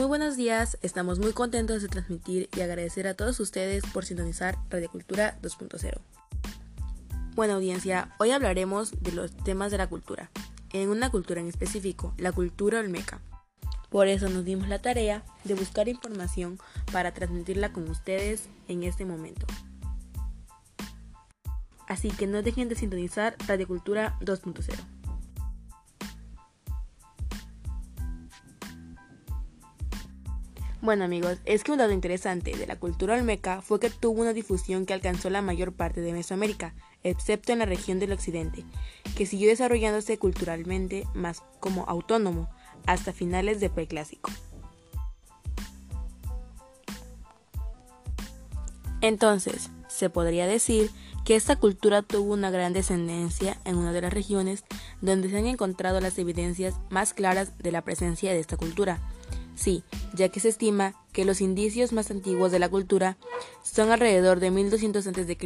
Muy buenos días, estamos muy contentos de transmitir y agradecer a todos ustedes por sintonizar Radio Cultura 2.0. Buena audiencia, hoy hablaremos de los temas de la cultura, en una cultura en específico, la cultura olmeca. Por eso nos dimos la tarea de buscar información para transmitirla con ustedes en este momento. Así que no dejen de sintonizar Radio Cultura 2.0. Bueno amigos, es que un dato interesante de la cultura olmeca fue que tuvo una difusión que alcanzó la mayor parte de Mesoamérica, excepto en la región del occidente, que siguió desarrollándose culturalmente más como autónomo hasta finales del preclásico. Entonces, se podría decir que esta cultura tuvo una gran descendencia en una de las regiones donde se han encontrado las evidencias más claras de la presencia de esta cultura, Sí, ya que se estima que los indicios más antiguos de la cultura son alrededor de 1200 a.C.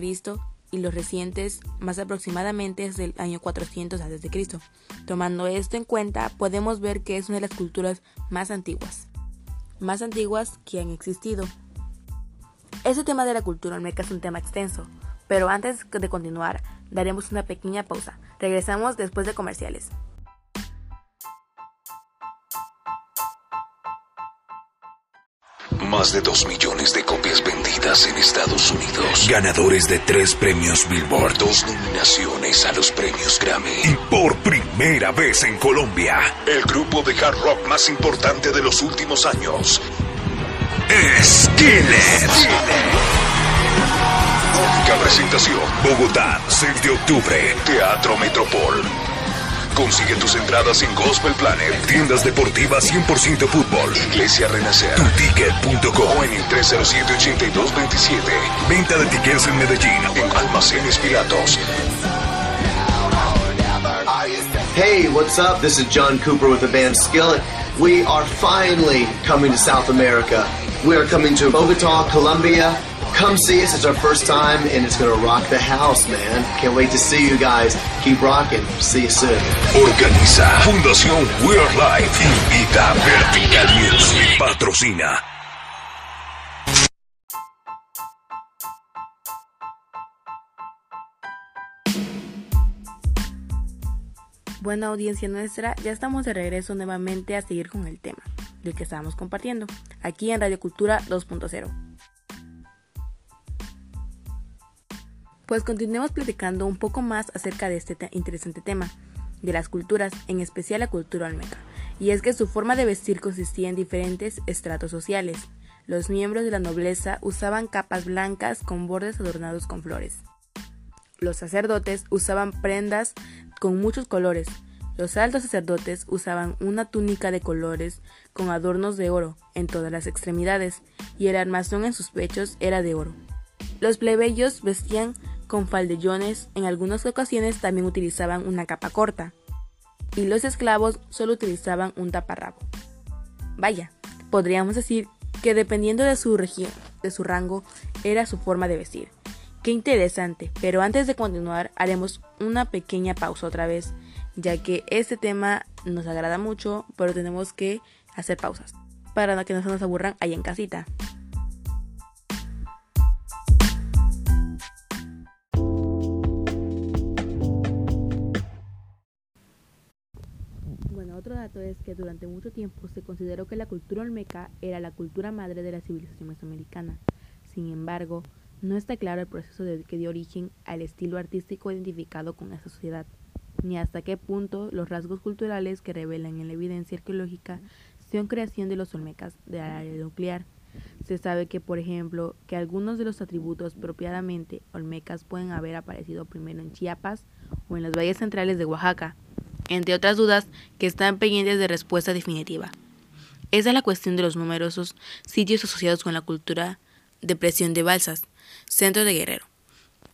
y los recientes más aproximadamente es del año 400 a.C. Tomando esto en cuenta, podemos ver que es una de las culturas más antiguas, más antiguas que han existido. Este tema de la cultura olmeca es un tema extenso, pero antes de continuar, daremos una pequeña pausa. Regresamos después de comerciales. Más de dos millones de copias vendidas en Estados Unidos. Ganadores de tres premios Billboard. Dos nominaciones a los premios Grammy. Y por primera vez en Colombia, el grupo de hard rock más importante de los últimos años. Es Única presentación. Bogotá, 6 de octubre. Teatro Metropol. Consigue tus entradas en Gospel Planet, tiendas deportivas 100% fútbol, Iglesia Renacer, tuticket.com o en el 307-8227. Venta de tickets en Medellín, en Almacenes Pilatos. Hey, what's up? This is John Cooper with the band Skillet. We are finally coming to South America. We are coming to Bogota, Colombia. Come see us. It's our first time, and it's going to rock the house, man. Can't wait to see you guys. Keep rocking. See you soon. Organiza Fundación We Are Life. Invita Vertical Music. Patrocina. Buena audiencia nuestra, ya estamos de regreso nuevamente a seguir con el tema del que estábamos compartiendo, aquí en Radio Cultura 2.0. Pues continuemos platicando un poco más acerca de este interesante tema, de las culturas, en especial la cultura olmeca. Y es que su forma de vestir consistía en diferentes estratos sociales. Los miembros de la nobleza usaban capas blancas con bordes adornados con flores. Los sacerdotes usaban prendas con muchos colores. Los altos sacerdotes usaban una túnica de colores con adornos de oro en todas las extremidades y el armazón en sus pechos era de oro. Los plebeyos vestían con faldellones, en algunas ocasiones también utilizaban una capa corta, y los esclavos solo utilizaban un taparrabo. Vaya, podríamos decir que dependiendo de su región, de su rango, era su forma de vestir. Qué interesante, pero antes de continuar haremos una pequeña pausa otra vez, ya que este tema nos agrada mucho, pero tenemos que hacer pausas para que no se nos aburran ahí en casita. Otro dato es que durante mucho tiempo se consideró que la cultura olmeca era la cultura madre de la civilización mesoamericana. Sin embargo, no está claro el proceso de que dio origen al estilo artístico identificado con esa sociedad, ni hasta qué punto los rasgos culturales que revelan en la evidencia arqueológica son creación de los olmecas del área nuclear. Se sabe que, por ejemplo, que algunos de los atributos propiamente olmecas pueden haber aparecido primero en Chiapas o en los valles centrales de Oaxaca, entre otras dudas que están pendientes de respuesta definitiva. Es la cuestión de los numerosos sitios asociados con la cultura de presión de balsas, centro de Guerrero.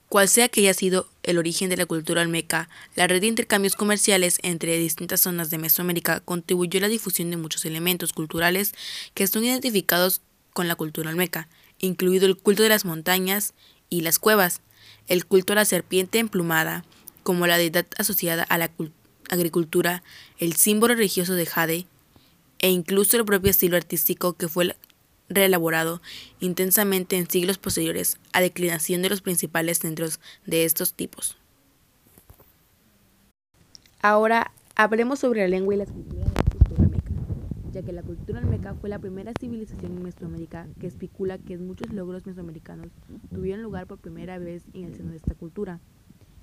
Cual sea que haya sido el origen de la cultura olmeca, la red de intercambios comerciales entre distintas zonas de Mesoamérica contribuyó a la difusión de muchos elementos culturales que son identificados con la cultura olmeca, incluido el culto de las montañas y las cuevas, el culto a la serpiente emplumada, como la deidad asociada a la cultura agricultura, el símbolo religioso de Jade, e incluso el propio estilo artístico que fue reelaborado intensamente en siglos posteriores a declinación de los principales centros de estos tipos. Ahora hablemos sobre la lengua y la escritura de la cultura olmeca, ya que la cultura olmeca fue la primera civilización en Mesoamérica que especula que muchos logros mesoamericanos tuvieron lugar por primera vez en el seno de esta cultura.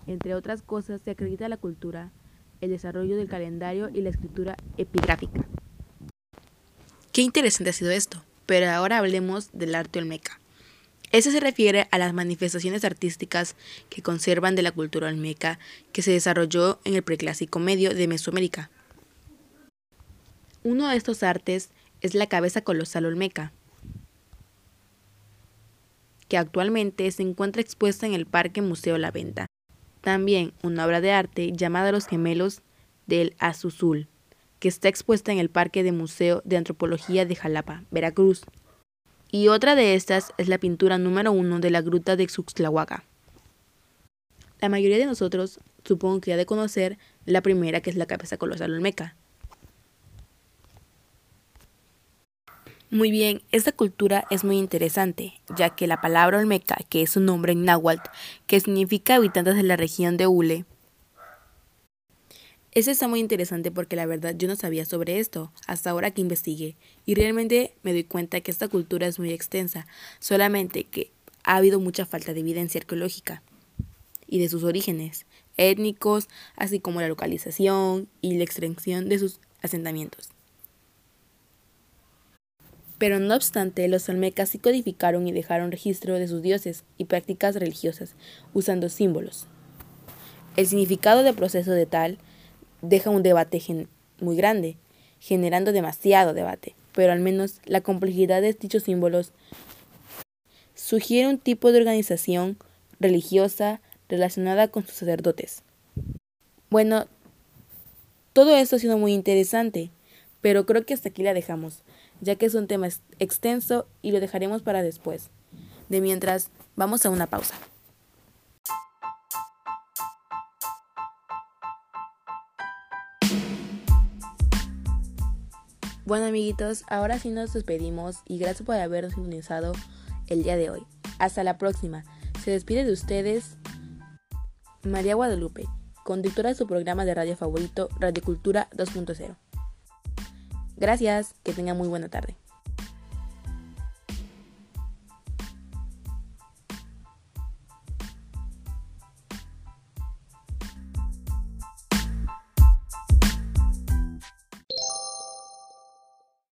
Entre otras cosas, se acredita la cultura, el desarrollo del calendario y la escritura epigráfica. Qué interesante ha sido esto, pero ahora hablemos del arte olmeca. Ese se refiere a las manifestaciones artísticas que conservan de la cultura olmeca que se desarrolló en el preclásico medio de Mesoamérica. Uno de estos artes es la cabeza colosal olmeca, que actualmente se encuentra expuesta en el Parque Museo La Venta. También una obra de arte llamada Los Gemelos del Azuzul, que está expuesta en el Parque de Museo de Antropología de Jalapa, Veracruz y otra de estas es la pintura número uno de la gruta de Xuxtlahuaca. La mayoría de nosotros supongo que ha de conocer la primera que es la cabeza colosal olmeca. Muy bien, esta cultura es muy interesante, ya que la palabra olmeca, que es un nombre en náhuatl, que significa habitantes de la región de Hule, eso está muy interesante porque la verdad yo no sabía sobre esto hasta ahora que investigué y realmente me doy cuenta que esta cultura es muy extensa, solamente que ha habido mucha falta de evidencia arqueológica y de sus orígenes étnicos, así como la localización y la extensión de sus asentamientos. Pero no obstante, los olmecas sí codificaron y dejaron registro de sus dioses y prácticas religiosas usando símbolos. El significado del proceso de tal deja un debate muy grande, generando demasiado debate, pero al menos la complejidad de dichos símbolos sugiere un tipo de organización religiosa relacionada con sus sacerdotes. Bueno, todo esto ha sido muy interesante, pero creo que hasta aquí la dejamos, ya que es un tema extenso y lo dejaremos para después. De mientras, vamos a una pausa. Bueno amiguitos, ahora sí nos despedimos y gracias por habernos sintonizado el día de hoy. Hasta la próxima. Se despide de ustedes María Guadalupe, conductora de su programa de radio favorito, Radio Cultura 2.0. Gracias, que tengan muy buena tarde.